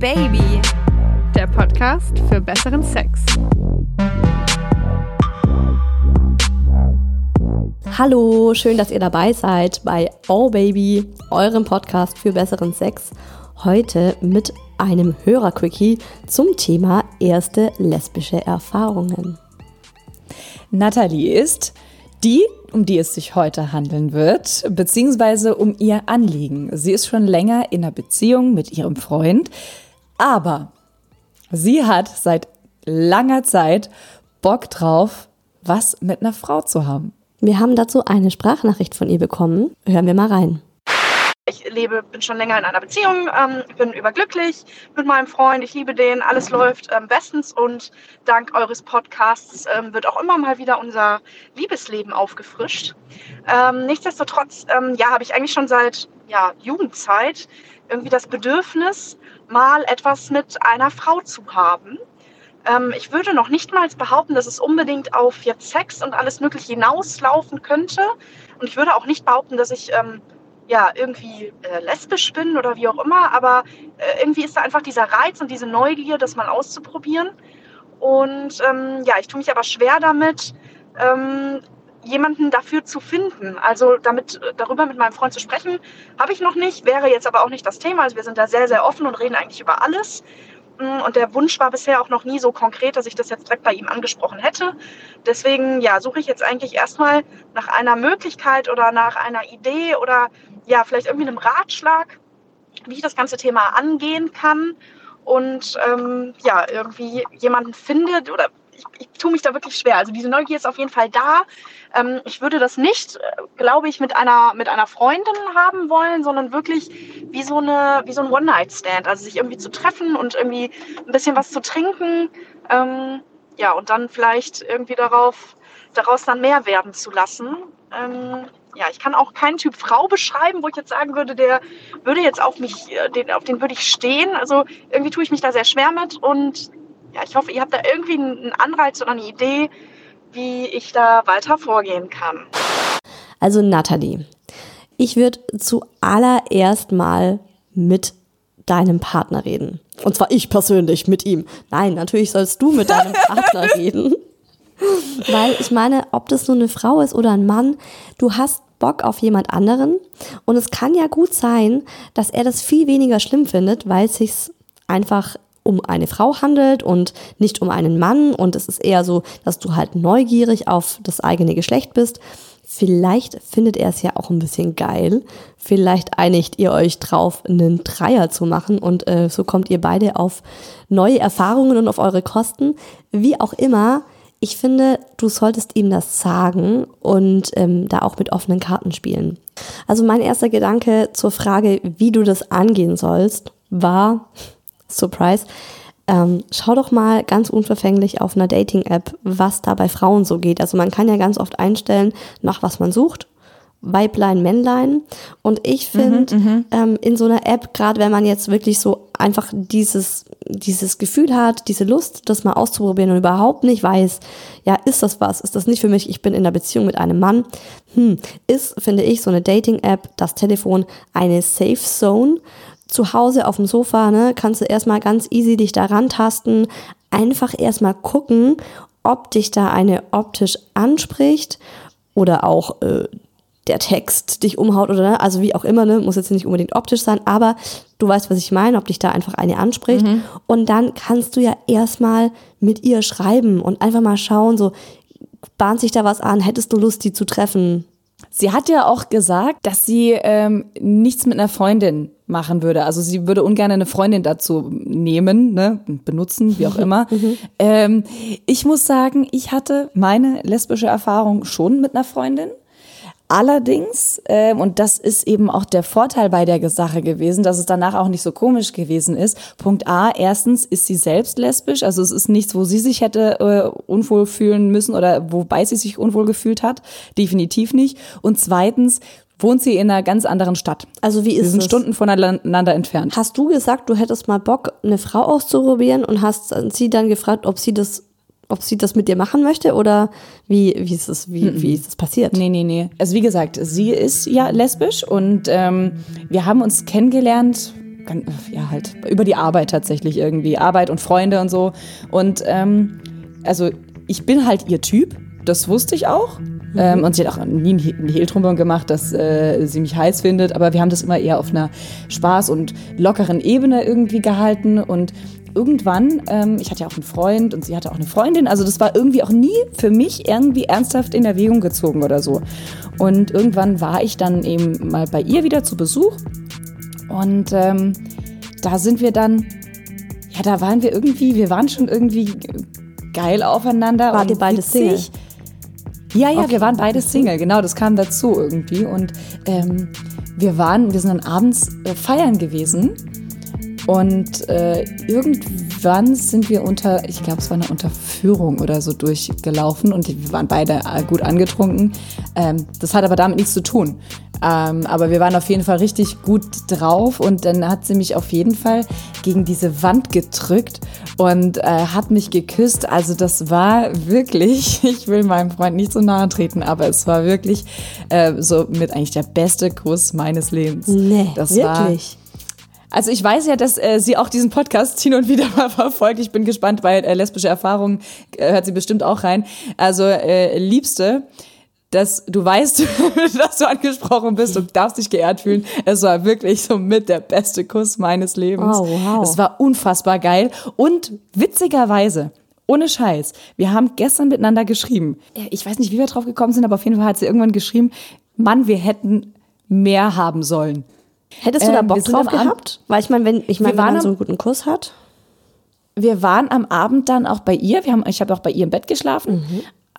Baby, der Podcast für besseren Sex. Hallo, schön, dass ihr dabei seid bei Oh Baby, eurem Podcast für besseren Sex. Heute mit einem Hörerquickie zum Thema erste lesbische Erfahrungen. Nathalie ist die, um die es sich heute handeln wird, beziehungsweise um ihr Anliegen. Sie ist schon länger in einer Beziehung mit ihrem Freund, aber sie hat seit langer Zeit Bock drauf, was mit einer Frau zu haben. Wir haben dazu eine Sprachnachricht von ihr bekommen. Hören wir mal rein. Ich lebe, bin schon länger in einer Beziehung, ähm, bin überglücklich mit meinem Freund, ich liebe den, alles läuft ähm, bestens und dank eures Podcasts ähm, wird auch immer mal wieder unser Liebesleben aufgefrischt. Ähm, nichtsdestotrotz, ähm, ja, habe ich eigentlich schon seit ja, Jugendzeit irgendwie das Bedürfnis, mal etwas mit einer Frau zu haben. Ähm, ich würde noch nicht mal behaupten, dass es unbedingt auf jetzt Sex und alles Mögliche hinauslaufen könnte. Und ich würde auch nicht behaupten, dass ich ähm, ja, irgendwie äh, lesbisch bin oder wie auch immer, aber äh, irgendwie ist da einfach dieser Reiz und diese Neugier, das mal auszuprobieren. Und ähm, ja, ich tue mich aber schwer damit, ähm, jemanden dafür zu finden. Also damit darüber mit meinem Freund zu sprechen, habe ich noch nicht, wäre jetzt aber auch nicht das Thema. Also wir sind da sehr, sehr offen und reden eigentlich über alles. Mm, und der Wunsch war bisher auch noch nie so konkret, dass ich das jetzt direkt bei ihm angesprochen hätte. Deswegen ja, suche ich jetzt eigentlich erstmal nach einer Möglichkeit oder nach einer Idee oder ja, vielleicht irgendwie einem Ratschlag, wie ich das ganze Thema angehen kann und ähm, ja, irgendwie jemanden findet oder ich, ich tue mich da wirklich schwer. Also diese Neugier ist auf jeden Fall da. Ähm, ich würde das nicht, äh, glaube ich, mit einer, mit einer Freundin haben wollen, sondern wirklich wie so, eine, wie so ein One-Night-Stand. Also sich irgendwie zu treffen und irgendwie ein bisschen was zu trinken. Ähm, ja, und dann vielleicht irgendwie darauf, daraus dann mehr werden zu lassen. Ähm, ja, ich kann auch keinen Typ Frau beschreiben, wo ich jetzt sagen würde, der würde jetzt auf mich, äh, den, auf den würde ich stehen. Also irgendwie tue ich mich da sehr schwer mit und ja, ich hoffe, ihr habt da irgendwie einen Anreiz oder eine Idee, wie ich da weiter vorgehen kann. Also Nathalie, ich würde zuallererst mal mit deinem Partner reden. Und zwar ich persönlich mit ihm. Nein, natürlich sollst du mit deinem Partner reden. Weil ich meine, ob das nur eine Frau ist oder ein Mann, du hast Bock auf jemand anderen. Und es kann ja gut sein, dass er das viel weniger schlimm findet, weil es sich einfach um eine Frau handelt und nicht um einen Mann. Und es ist eher so, dass du halt neugierig auf das eigene Geschlecht bist. Vielleicht findet er es ja auch ein bisschen geil. Vielleicht einigt ihr euch drauf, einen Dreier zu machen und äh, so kommt ihr beide auf neue Erfahrungen und auf eure Kosten. Wie auch immer, ich finde, du solltest ihm das sagen und ähm, da auch mit offenen Karten spielen. Also mein erster Gedanke zur Frage, wie du das angehen sollst, war, Surprise, ähm, schau doch mal ganz unverfänglich auf einer Dating-App, was da bei Frauen so geht. Also man kann ja ganz oft einstellen, nach was man sucht. Weiblein, Männlein. Und ich finde, mhm, ähm, in so einer App, gerade wenn man jetzt wirklich so einfach dieses, dieses Gefühl hat, diese Lust, das mal auszuprobieren und überhaupt nicht weiß, ja, ist das was? Ist das nicht für mich? Ich bin in einer Beziehung mit einem Mann. Hm, ist, finde ich, so eine Dating-App, das Telefon, eine Safe Zone. Zu Hause auf dem Sofa, ne, kannst du erstmal ganz easy dich da rantasten, einfach erstmal gucken, ob dich da eine optisch anspricht oder auch äh, der Text dich umhaut oder ne? also wie auch immer, ne, muss jetzt nicht unbedingt optisch sein, aber du weißt, was ich meine, ob dich da einfach eine anspricht. Mhm. Und dann kannst du ja erstmal mit ihr schreiben und einfach mal schauen, so bahnt sich da was an, hättest du Lust, die zu treffen? Sie hat ja auch gesagt, dass sie ähm, nichts mit einer Freundin machen würde. Also sie würde ungern eine Freundin dazu nehmen, ne, benutzen, wie auch immer. Mhm. ähm, ich muss sagen, ich hatte meine lesbische Erfahrung schon mit einer Freundin. Allerdings, äh, und das ist eben auch der Vorteil bei der Sache gewesen, dass es danach auch nicht so komisch gewesen ist. Punkt A, erstens ist sie selbst lesbisch, also es ist nichts, wo sie sich hätte äh, unwohl fühlen müssen oder wobei sie sich unwohl gefühlt hat. Definitiv nicht. Und zweitens, wohnt sie in einer ganz anderen Stadt. Also wie ist Wir sind Stunden voneinander entfernt. Hast du gesagt, du hättest mal Bock, eine Frau auszuprobieren und hast sie dann gefragt, ob sie das ob sie das mit dir machen möchte oder wie, wie, ist, das, wie, wie ist das passiert? Nee, nee, nee. Also wie gesagt, sie ist ja lesbisch und ähm, wir haben uns kennengelernt ja halt über die Arbeit tatsächlich irgendwie. Arbeit und Freunde und so. Und ähm, also ich bin halt ihr Typ, das wusste ich auch. Ähm, und sie hat auch nie einen Hehl drum gemacht, dass äh, sie mich heiß findet. Aber wir haben das immer eher auf einer Spaß- und lockeren Ebene irgendwie gehalten. Und irgendwann, ähm, ich hatte ja auch einen Freund und sie hatte auch eine Freundin. Also das war irgendwie auch nie für mich irgendwie ernsthaft in Erwägung gezogen oder so. Und irgendwann war ich dann eben mal bei ihr wieder zu Besuch. Und ähm, da sind wir dann, ja, da waren wir irgendwie, wir waren schon irgendwie geil aufeinander. Wart ihr beide Single? Ja, ja, Okay. wir waren beide Single, genau, das kam dazu irgendwie. Und ähm, wir waren, wir sind dann abends äh, feiern gewesen. Und äh, irgendwann sind wir unter, ich glaube, es war eine Unterführung oder so durchgelaufen und wir waren beide äh, gut angetrunken. Ähm, das hat aber damit nichts zu tun. Ähm, aber wir waren auf jeden Fall richtig gut drauf und dann hat sie mich auf jeden Fall gegen diese Wand gedrückt und äh, hat mich geküsst. Also das war wirklich, ich will meinem Freund nicht so nahe treten, aber es war wirklich äh, so mit eigentlich der beste Kuss meines Lebens. Nee, das War, wirklich. also ich weiß ja, dass äh, sie auch diesen Podcast hin und wieder mal verfolgt. Ich bin gespannt, weil äh, lesbische Erfahrungen äh, hört sie bestimmt auch rein. Also äh, Liebste, dass du weißt, dass du angesprochen bist und darfst dich geehrt fühlen. Es war wirklich so mit der beste Kuss meines Lebens. Oh, wow. Es war unfassbar geil und witzigerweise. Ohne Scheiß. Wir haben gestern miteinander geschrieben. Ich weiß nicht, wie wir drauf gekommen sind, aber auf jeden Fall hat sie irgendwann geschrieben, Mann, wir hätten mehr haben sollen. Hättest du da Ähm, Bock sind drauf gehabt? Weil ich meine, wenn ich meine, wenn man so einen guten Kuss hat. wir waren am Abend dann auch bei ihr. Wir haben, ich habe auch bei ihr im Bett geschlafen.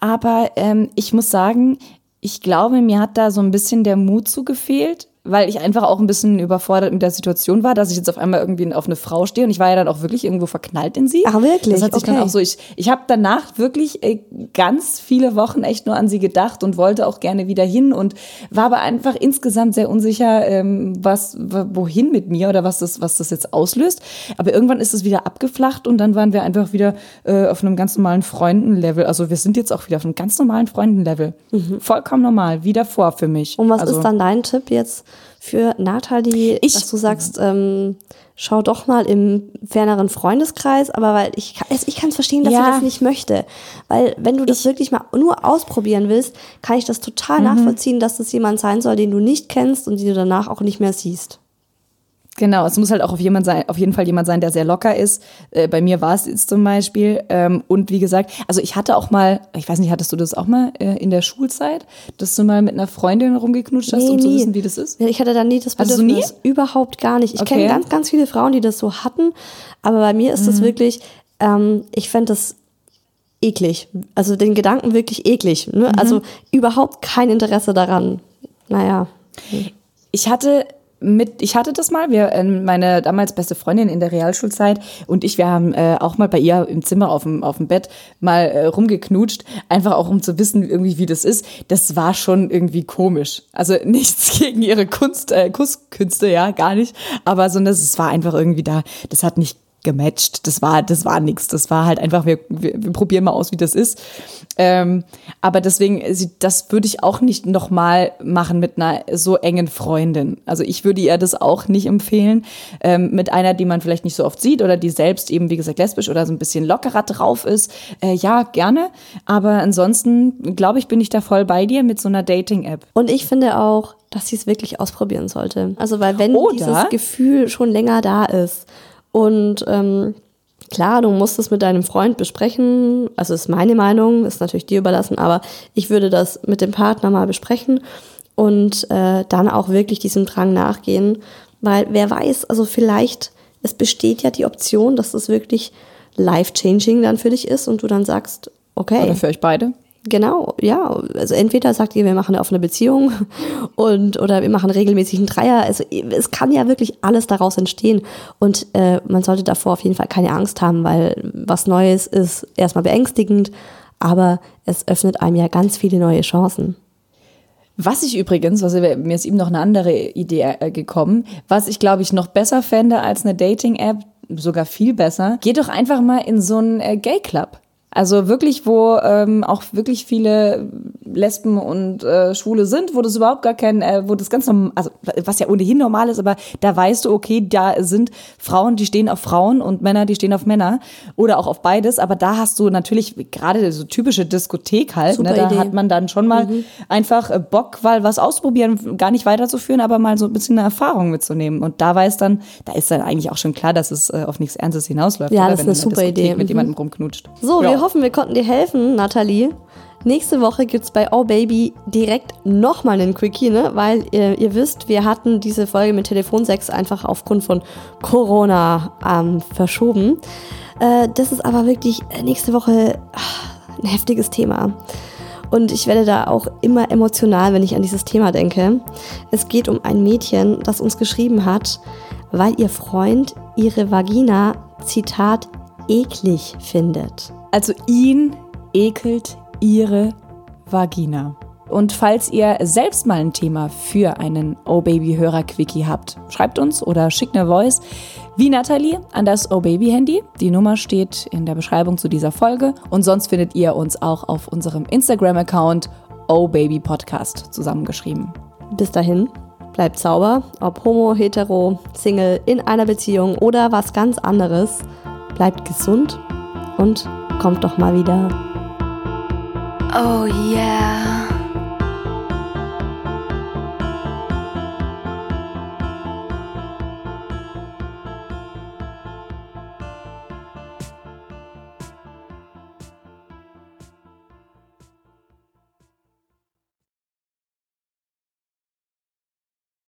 Aber ähm, ich muss sagen, ich glaube, mir hat da so ein bisschen der Mut zugefehlt, weil ich einfach auch ein bisschen überfordert mit der Situation war, dass ich jetzt auf einmal irgendwie auf eine Frau stehe und ich war ja dann auch wirklich irgendwo verknallt in sie. Ach, wirklich? Das hat sich dann Okay. auch so, ich, ich habe danach wirklich äh, ganz viele Wochen echt nur an sie gedacht und wollte auch gerne wieder hin und war aber einfach insgesamt sehr unsicher, ähm, was, wohin mit mir oder was das, was das jetzt auslöst. Aber irgendwann ist es wieder abgeflacht und dann waren wir einfach wieder äh, auf einem ganz normalen Freundenlevel. Also wir sind jetzt auch wieder auf einem ganz normalen Freundenlevel. Vollkommen normal, wie davor für mich. Und was also, ist dann dein Tipp jetzt für Nathalie, Ich- dass du sagst, ähm, schau doch mal im ferneren Freundeskreis, aber weil ich, kann- ich kann es verstehen, dass Ja. sie das nicht möchte. Weil wenn du das wirklich mal nur ausprobieren willst, kann ich das total Mhm. nachvollziehen, dass das jemand sein soll, den du nicht kennst und den du danach auch nicht mehr siehst. Genau, es muss halt auch auf, jemand sein, auf jeden Fall jemand sein, der sehr locker ist. Äh, bei mir war es jetzt zum Beispiel. Ähm, und wie gesagt, also ich hatte auch mal, ich weiß nicht, hattest du das auch mal äh, in der Schulzeit, dass du mal mit einer Freundin rumgeknutscht hast, Nee, um zu nie. wissen, wie das ist? Ja, Ich hatte da nie das Hattest du Bedürfnis. Überhaupt gar nicht. Ich Okay. kenne ganz, ganz viele Frauen, die das so hatten, aber bei mir ist Mhm. das wirklich, ähm, ich fände das eklig. Also den Gedanken wirklich eklig. Mhm. Ne? Also überhaupt kein Interesse daran. Naja. Ich hatte mit, ich hatte das mal, wir, äh, meine damals beste Freundin in der Realschulzeit und ich, wir haben äh, auch mal bei ihr im Zimmer auf dem, auf dem Bett mal äh, rumgeknutscht, einfach auch um zu wissen irgendwie, wie das ist. Das war schon irgendwie komisch. Also nichts gegen ihre Kunst, äh, Kusskünste, ja, gar nicht. Aber so, das, es war einfach irgendwie da, das hat nicht gematcht. Das war, das war nix. Das war halt einfach, wir, wir, wir probieren mal aus, wie das ist. Ähm, aber deswegen, das würde ich auch nicht nochmal machen mit einer so engen Freundin. Also ich würde ihr das auch nicht empfehlen. Ähm, mit einer, die man vielleicht nicht so oft sieht oder die selbst eben, wie gesagt, lesbisch oder so ein bisschen lockerer drauf ist. Äh, ja, gerne. Aber ansonsten, glaube ich, bin ich da voll bei dir mit so einer Dating-App. Und ich finde auch, dass sie es wirklich ausprobieren sollte. Also weil wenn Oder- dieses Gefühl schon länger da ist und ähm, klar, du musst es mit deinem Freund besprechen, also ist meine Meinung, ist natürlich dir überlassen, aber ich würde das mit dem Partner mal besprechen und äh, dann auch wirklich diesem Drang nachgehen, weil wer weiß, also vielleicht, es besteht ja die Option, dass das wirklich life-changing dann für dich ist und du dann sagst, okay. Oder für euch beide? Genau, ja. Also entweder sagt ihr, wir machen eine offene Beziehung und oder wir machen regelmäßig einen Dreier. Also es kann ja wirklich alles daraus entstehen. Und äh, man sollte davor auf jeden Fall keine Angst haben, weil was Neues ist erstmal beängstigend, aber es öffnet einem ja ganz viele neue Chancen. Was ich übrigens, was mir ist eben noch eine andere Idee äh, gekommen, was ich glaube ich noch besser fände als eine Dating-App, sogar viel besser, geht doch einfach mal in so einen äh, Gay-Club. Also wirklich, wo ähm, auch wirklich viele Lesben und äh, Schwule sind, wo das überhaupt gar kein, äh, wo das ganz normal, also was ja ohnehin normal ist, aber da weißt du, okay, da sind Frauen, die stehen auf Frauen und Männer, die stehen auf Männer oder auch auf beides. Aber da hast du natürlich gerade so typische Diskothek halt, ne, da Idee. hat man dann schon mal Mhm. einfach äh, Bock, weil was ausprobieren, gar nicht weiterzuführen, aber mal so ein bisschen eine Erfahrung mitzunehmen. Und da weiß dann, da ist dann eigentlich auch schon klar, dass es äh, auf nichts Ernstes hinausläuft. Ja, oder? das ist Wenn eine du in der super Diskothek Idee. Mit Mhm. jemandem rumknutscht. So, Ja. wir hoffen, wir konnten dir helfen, Nathalie. Nächste Woche gibt's bei Oh Baby direkt nochmal einen Quickie, ne? weil ihr, ihr wisst, wir hatten diese Folge mit Telefonsex einfach aufgrund von Corona ähm, verschoben. Äh, das ist aber wirklich äh, nächste Woche ah, ein heftiges Thema. Und ich werde da auch immer emotional, wenn ich an dieses Thema denke. Es geht um ein Mädchen, das uns geschrieben hat, weil ihr Freund ihre Vagina, Zitat, eklig findet. Also ihn ekelt ihre Vagina. Und falls ihr selbst mal ein Thema für einen Oh Baby Hörer Quickie habt, schreibt uns oder schickt eine Voice wie Nathalie an das Oh Baby Handy. Die Nummer steht in der Beschreibung zu dieser Folge und sonst findet ihr uns auch auf unserem Instagram Account Oh Baby Podcast zusammengeschrieben. Bis dahin, bleibt sauber, ob homo, hetero, Single, in einer Beziehung oder was ganz anderes. Bleibt gesund und kommt doch mal wieder. Oh yeah.